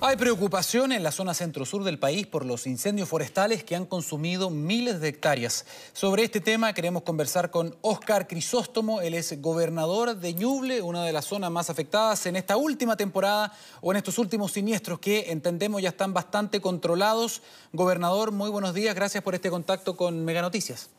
Hay preocupación en la zona centro-sur del país por los incendios forestales que han consumido miles de hectáreas. Sobre este tema queremos conversar con Óscar Crisóstomo, él es gobernador de Ñuble, una de las zonas más afectadas en esta última temporada o en estos últimos siniestros que entendemos ya están bastante controlados. Gobernador, muy buenos días, gracias por este contacto con Mega Noticias.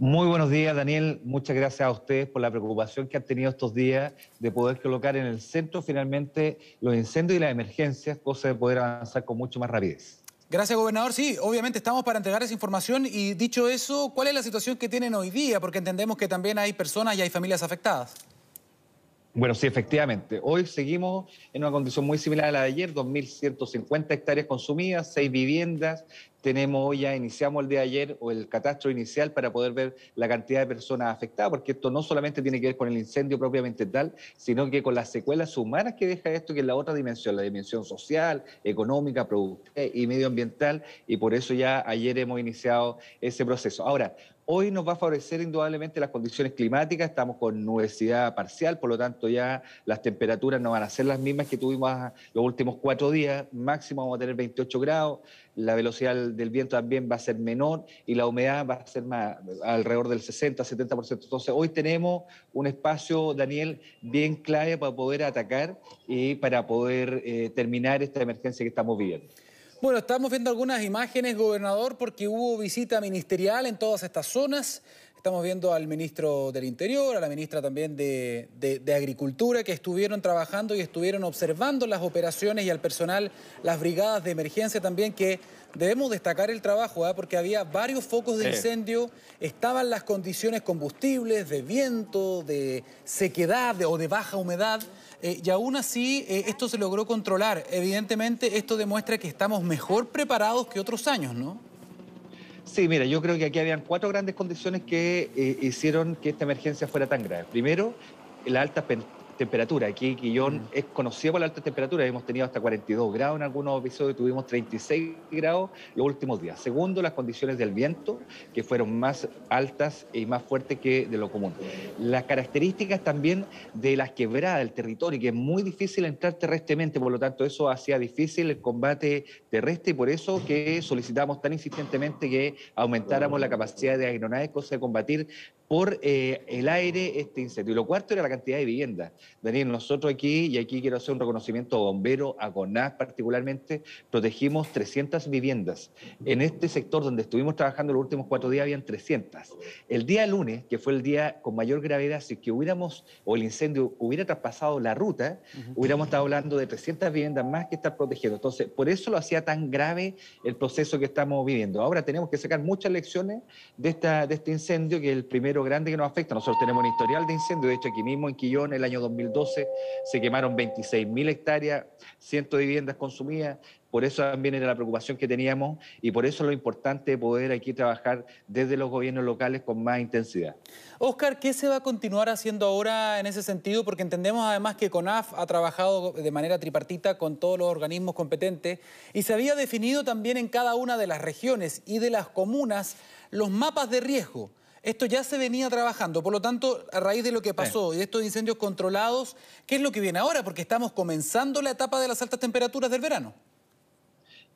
Muy buenos días, Daniel. Muchas gracias a ustedes por la preocupación que han tenido estos días de poder colocar en el centro finalmente los incendios y las emergencias, cosa de poder avanzar con mucho más rapidez. Gracias, gobernador. Sí, obviamente estamos para entregar esa información y dicho eso, ¿cuál es la situación que tienen hoy día? Porque entendemos que también hay personas y hay familias afectadas. Bueno, sí, efectivamente. Hoy seguimos en una condición muy similar a la de ayer, 2.150 hectáreas consumidas, seis viviendas. Tenemos hoy ya, iniciamos el día de ayer o el catastro inicial para poder ver la cantidad de personas afectadas, porque esto no solamente tiene que ver con el incendio propiamente tal, sino que con las secuelas humanas que deja esto, que es la otra dimensión, la dimensión social, económica, productiva y medioambiental, y por eso ya ayer hemos iniciado ese proceso. Ahora, Hoy nos va a favorecer indudablemente las condiciones climáticas, estamos con nubosidad parcial, por lo tanto ya las temperaturas no van a ser las mismas que tuvimos los últimos cuatro días, máximo vamos a tener 28 grados, la velocidad del viento también va a ser menor y la humedad va a ser más, alrededor del 60-70%. Entonces hoy tenemos un espacio, Daniel, bien clave para poder atacar y para poder eh, terminar esta emergencia que estamos viviendo. Bueno, estamos viendo algunas imágenes, gobernador, porque hubo visita ministerial en todas estas zonas. Estamos viendo al ministro del Interior, a la ministra también de, Agricultura, que estuvieron trabajando y estuvieron observando las operaciones y al personal, las brigadas de emergencia también, que debemos destacar el trabajo, ¿ah? porque había varios focos de incendio, estaban las condiciones combustibles, de viento, de sequedad o de baja humedad. Eh, y aún así eh, esto se logró controlar. Evidentemente esto demuestra que estamos mejor preparados que otros años, ¿no? Sí, mira, yo creo que aquí habían cuatro grandes condiciones que eh, hicieron que esta emergencia fuera tan grave. Primero, la alta temperatura. Aquí Quillón es conocido por la alta temperatura, hemos tenido hasta 42 grados en algunos episodios, tuvimos 36 grados los últimos días. Segundo, las condiciones del viento, que fueron más altas y más fuertes que de lo común. Las características también de las quebradas del territorio, que es muy difícil entrar terrestremente, por lo tanto eso hacía difícil el combate terrestre y por eso que solicitamos tan insistentemente que aumentáramos la capacidad de aeronaves, cosa de combatir por eh, el aire este incendio. Y lo cuarto era la cantidad de viviendas. Daniel, nosotros aquí, y aquí quiero hacer un reconocimiento a bomberos, a CONAS particularmente, protegimos 300 viviendas. En este sector donde estuvimos trabajando los últimos cuatro días habían 300. El día lunes, que fue el día con mayor gravedad, si que hubiéramos, o el incendio hubiera traspasado la ruta, hubiéramos estado hablando de 300 viviendas más que estar protegiendo. Entonces, por eso lo hacía tan grave el proceso que estamos viviendo. Ahora tenemos que sacar muchas lecciones de, esta, de este incendio, que el primero grande que nos afecta. Nosotros tenemos un historial de incendio, de hecho aquí mismo en Quillón, el año 2012, se quemaron 26.000 hectáreas, cientos de viviendas consumidas, por eso también era la preocupación que teníamos y por eso lo importante de poder aquí trabajar desde los gobiernos locales con más intensidad. Oscar, ¿qué se va a continuar haciendo ahora en ese sentido? Porque entendemos además que CONAF ha trabajado de manera tripartita con todos los organismos competentes y se había definido también en cada una de las regiones y de las comunas los mapas de riesgo. Esto ya se venía trabajando, por lo tanto, a raíz de lo que pasó y de estos incendios controlados, ¿qué es lo que viene ahora? Porque estamos comenzando la etapa de las altas temperaturas del verano.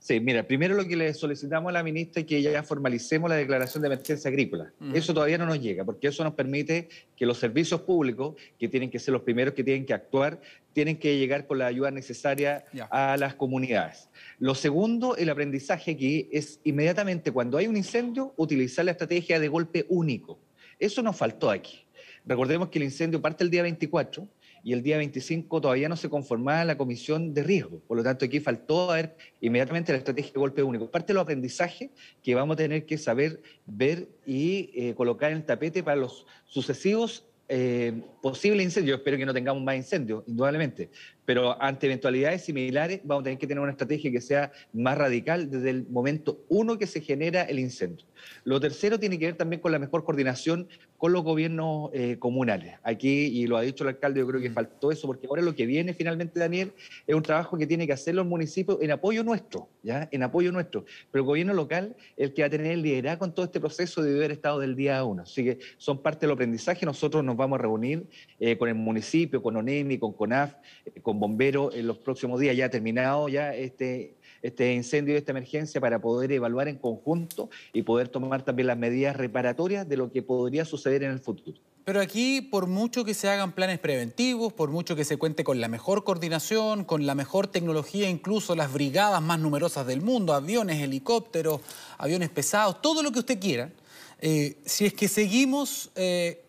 Sí, mira, primero lo que le solicitamos a la ministra es que ya formalicemos la declaración de emergencia agrícola. Eso todavía no nos llega, porque eso nos permite que los servicios públicos, que tienen que ser los primeros que tienen que actuar, tienen que llegar con la ayuda necesaria a las comunidades. Lo segundo, el aprendizaje aquí es inmediatamente cuando hay un incendio, utilizar la estrategia de golpe único. Eso nos faltó aquí. Recordemos que el incendio parte el día 24 y el día 25 todavía no se conformaba la comisión de riesgo. Por lo tanto, aquí faltó ver inmediatamente la estrategia de golpe único. Parte de los aprendizajes que vamos a tener que saber ver y eh, colocar en el tapete para los sucesivos eh, posibles incendios. Espero que no tengamos más incendios, indudablemente, pero ante eventualidades similares vamos a tener que tener una estrategia que sea más radical desde el momento uno que se genera el incendio. Lo tercero tiene que ver también con la mejor coordinación con los gobiernos eh, comunales. Aquí, y lo ha dicho el alcalde, yo creo que mm. faltó eso, porque ahora lo que viene finalmente, Daniel, es un trabajo que tiene que hacer los municipios en apoyo nuestro, ¿ya? En apoyo nuestro. Pero el gobierno local el que va a tener el liderazgo en todo este proceso de haber estado del día a uno. Así que son parte del aprendizaje. Nosotros nos vamos a reunir eh, con el municipio, con ONEMI, con CONAF, eh, con bomberos en los próximos días, ya ha terminado ya este, este incendio y esta emergencia para poder evaluar en conjunto y poder tomar también las medidas reparatorias de lo que podría suceder en el futuro. Pero aquí, por mucho que se hagan planes preventivos, por mucho que se cuente con la mejor coordinación, con la mejor tecnología, incluso las brigadas más numerosas del mundo, aviones, helicópteros, aviones pesados, todo lo que usted quiera, eh, si es que seguimos eh,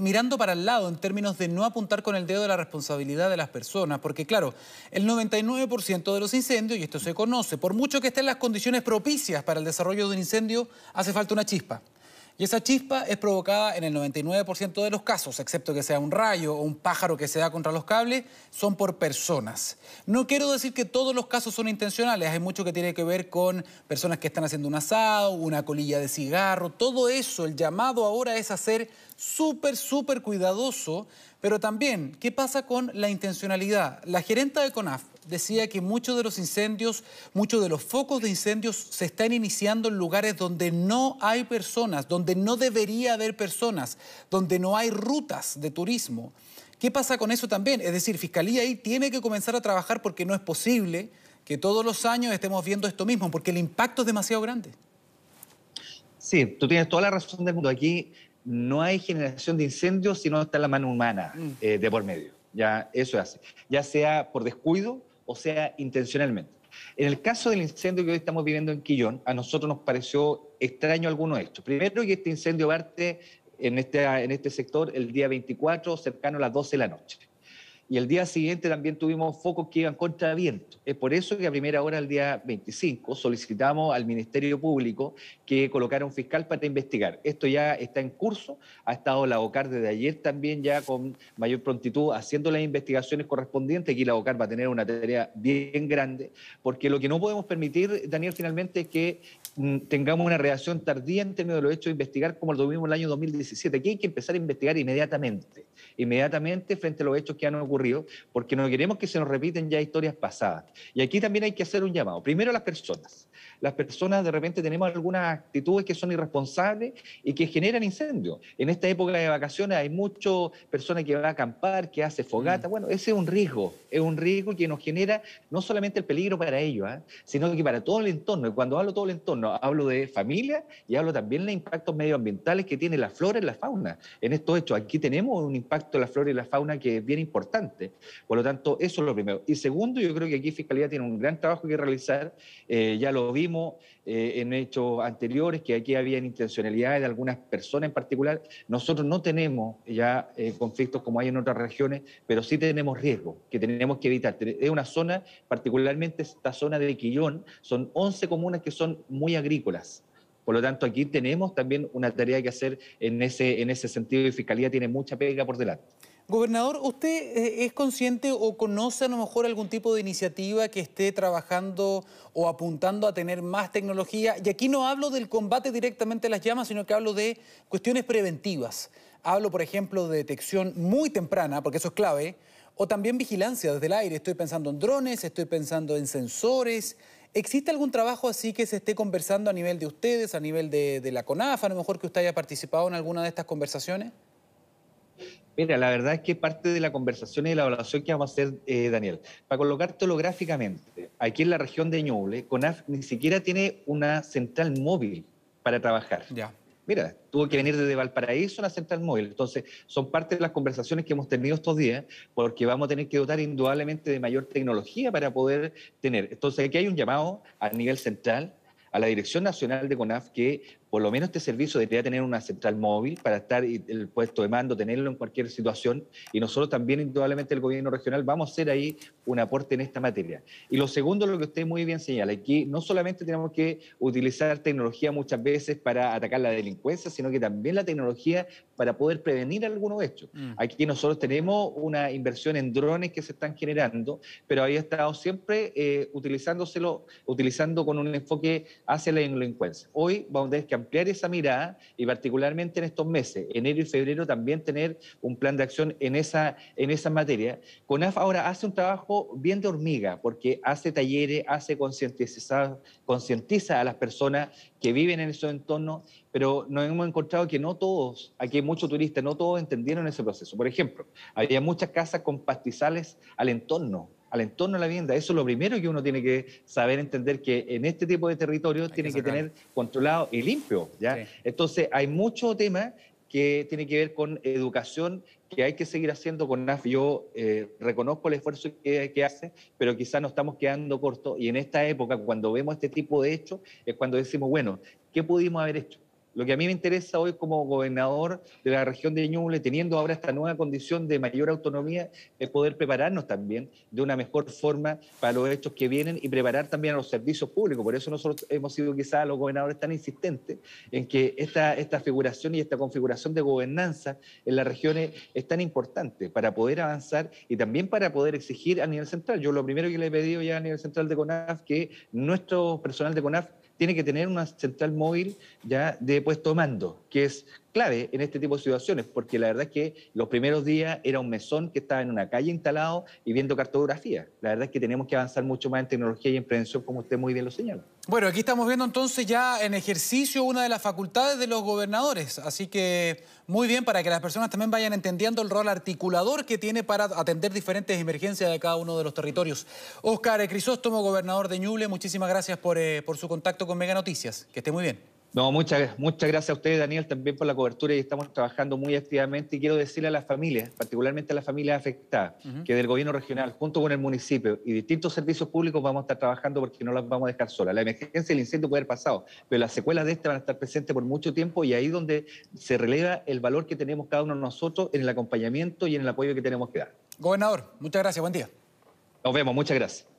mirando para el lado en términos de no apuntar con el dedo de la responsabilidad de las personas, porque claro, el 99% de los incendios, y esto se conoce, por mucho que estén las condiciones propicias para el desarrollo de un incendio, hace falta una chispa. Y esa chispa es provocada en el 99% de los casos, excepto que sea un rayo o un pájaro que se da contra los cables, son por personas. No quiero decir que todos los casos son intencionales, hay mucho que tiene que ver con personas que están haciendo un asado, una colilla de cigarro, todo eso, el llamado ahora es hacer súper, súper cuidadoso, pero también, ¿qué pasa con la intencionalidad? La gerenta de CONAF decía que muchos de los incendios, muchos de los focos de incendios se están iniciando en lugares donde no hay personas, donde no debería haber personas, donde no hay rutas de turismo. ¿Qué pasa con eso también? Es decir, Fiscalía ahí tiene que comenzar a trabajar porque no es posible que todos los años estemos viendo esto mismo, porque el impacto es demasiado grande. Sí, tú tienes toda la razón del mundo. Aquí no hay generación de incendios si no está la mano humana mm. eh, de por medio. Ya eso es así. Ya sea por descuido o sea intencionalmente. En el caso del incendio que hoy estamos viviendo en Quillón, a nosotros nos pareció extraño algunos hechos. Primero que este incendio parte en este, en este sector el día 24, cercano a las 12 de la noche y el día siguiente también tuvimos focos que iban contra viento. Es por eso que a primera hora, el día 25, solicitamos al Ministerio Público que colocara un fiscal para investigar. Esto ya está en curso, ha estado la OCAR desde ayer también ya con mayor prontitud haciendo las investigaciones correspondientes. Aquí la OCAR va a tener una tarea bien grande, porque lo que no podemos permitir, Daniel, finalmente es que mm, tengamos una reacción tardía en términos de los hechos de investigar como lo tuvimos en el año 2017. Aquí hay que empezar a investigar inmediatamente, inmediatamente frente a los hechos que han ocurrido porque no queremos que se nos repiten ya historias pasadas. Y aquí también hay que hacer un llamado. Primero a las personas. Las personas de repente tenemos algunas actitudes que son irresponsables y que generan incendios. En esta época de vacaciones hay muchas personas que van a acampar, que hace fogata. Mm. Bueno, ese es un riesgo, es un riesgo que nos genera no solamente el peligro para ellos, ¿ah? sino que para todo el entorno. Y cuando hablo de todo el entorno, hablo de familia y hablo también de impactos medioambientales que tiene la flora y la fauna. En estos hechos, aquí tenemos un impacto de la flora y la fauna que es bien importante. Por lo tanto, eso es lo primero. Y segundo, yo creo que aquí Fiscalía tiene un gran trabajo que realizar. Eh, ya lo vimos eh, en hechos anteriores, que aquí había intencionalidades de algunas personas en particular. Nosotros no tenemos ya eh, conflictos como hay en otras regiones, pero sí tenemos riesgos que tenemos que evitar. Es una zona, particularmente esta zona de Quillón, son 11 comunas que son muy agrícolas. Por lo tanto, aquí tenemos también una tarea que hacer en ese, en ese sentido y Fiscalía tiene mucha pega por delante. Gobernador, ¿usted eh, es consciente o conoce a lo mejor algún tipo de iniciativa que esté trabajando o apuntando a tener más tecnología? Y aquí no hablo del combate directamente a las llamas, sino que hablo de cuestiones preventivas. Hablo, por ejemplo, de detección muy temprana, porque eso es clave, o también vigilancia desde el aire. Estoy pensando en drones, estoy pensando en sensores. ¿Existe algún trabajo así que se esté conversando a nivel de ustedes, a nivel de, de la CONAF, a lo mejor que usted haya participado en alguna de estas conversaciones? Mira, la verdad es que parte de la conversación y la evaluación que vamos a hacer, eh, Daniel, para colocártelo gráficamente, aquí en la región de Ñuble, CONAF ni siquiera tiene una central móvil para trabajar. Ya. Mira, tuvo que venir desde Valparaíso a una central móvil. Entonces, son parte de las conversaciones que hemos tenido estos días, porque vamos a tener que dotar indudablemente de mayor tecnología para poder tener. Entonces, aquí hay un llamado a nivel central a la Dirección Nacional de CONAF que por lo menos este servicio debería tener una central móvil para estar el puesto de mando, tenerlo en cualquier situación. Y nosotros también, indudablemente, el gobierno regional, vamos a hacer ahí un aporte en esta materia. Y lo segundo, lo que usted muy bien señala, aquí no solamente tenemos que utilizar tecnología muchas veces para atacar la delincuencia, sino que también la tecnología para poder prevenir algunos hechos. Mm. Aquí nosotros tenemos una inversión en drones que se están generando, pero había estado siempre eh, utilizándoselo, utilizando con un enfoque hacia la delincuencia. Hoy vamos a tener que ampliar esa mirada y particularmente en estos meses, enero y febrero, también tener un plan de acción en esa, en esa materia. CONAF ahora hace un trabajo bien de hormiga porque hace talleres, hace concientiza a las personas que viven en esos entornos, pero nos hemos encontrado que no todos, aquí hay muchos turistas, no todos entendieron ese proceso. Por ejemplo, había muchas casas con pastizales al entorno al entorno de la vivienda. Eso es lo primero que uno tiene que saber entender que en este tipo de territorios tiene que, tener controlado y limpio. ¿ya? Entonces, hay mucho tema que tiene que ver con educación que hay que seguir haciendo con NAF. Yo eh, reconozco el esfuerzo que, que hace, pero quizás nos estamos quedando cortos y en esta época, cuando vemos este tipo de hechos, es cuando decimos, bueno, ¿qué pudimos haber hecho? Lo que a mí me interesa hoy como gobernador de la región de Ñuble, teniendo ahora esta nueva condición de mayor autonomía, es poder prepararnos también de una mejor forma para los hechos que vienen y preparar también a los servicios públicos. Por eso nosotros hemos sido quizás los gobernadores tan insistentes en que esta, esta figuración y esta configuración de gobernanza en las regiones es tan importante para poder avanzar y también para poder exigir a nivel central. Yo lo primero que le he pedido ya a nivel central de CONAF que nuestro personal de CONAF tiene que tener una central móvil ya de puesto mando, que es clave en este tipo de situaciones, porque la verdad es que los primeros días era un mesón que estaba en una calle instalado y viendo cartografía. La verdad es que tenemos que avanzar mucho más en tecnología y en prevención, como usted muy bien lo señala. Bueno, aquí estamos viendo entonces ya en ejercicio una de las facultades de los gobernadores, así que muy bien para que las personas también vayan entendiendo el rol articulador que tiene para atender diferentes emergencias de cada uno de los territorios. Óscar Crisóstomo, gobernador de Ñuble, muchísimas gracias por, eh, por su contacto con Mega Noticias. Que esté muy bien. No, muchas, muchas gracias a ustedes, Daniel, también por la cobertura y estamos trabajando muy activamente. Y quiero decirle a las familias, particularmente a las familias afectadas, que del gobierno regional, junto con el municipio y distintos servicios públicos, vamos a estar trabajando porque no las vamos a dejar solas. La emergencia del incendio puede haber pasado, pero las secuelas de este van a estar presentes por mucho tiempo y ahí es donde se releva el valor que tenemos cada uno de nosotros en el acompañamiento y en el apoyo que tenemos que dar. Gobernador, muchas gracias, buen día. Nos vemos, muchas gracias.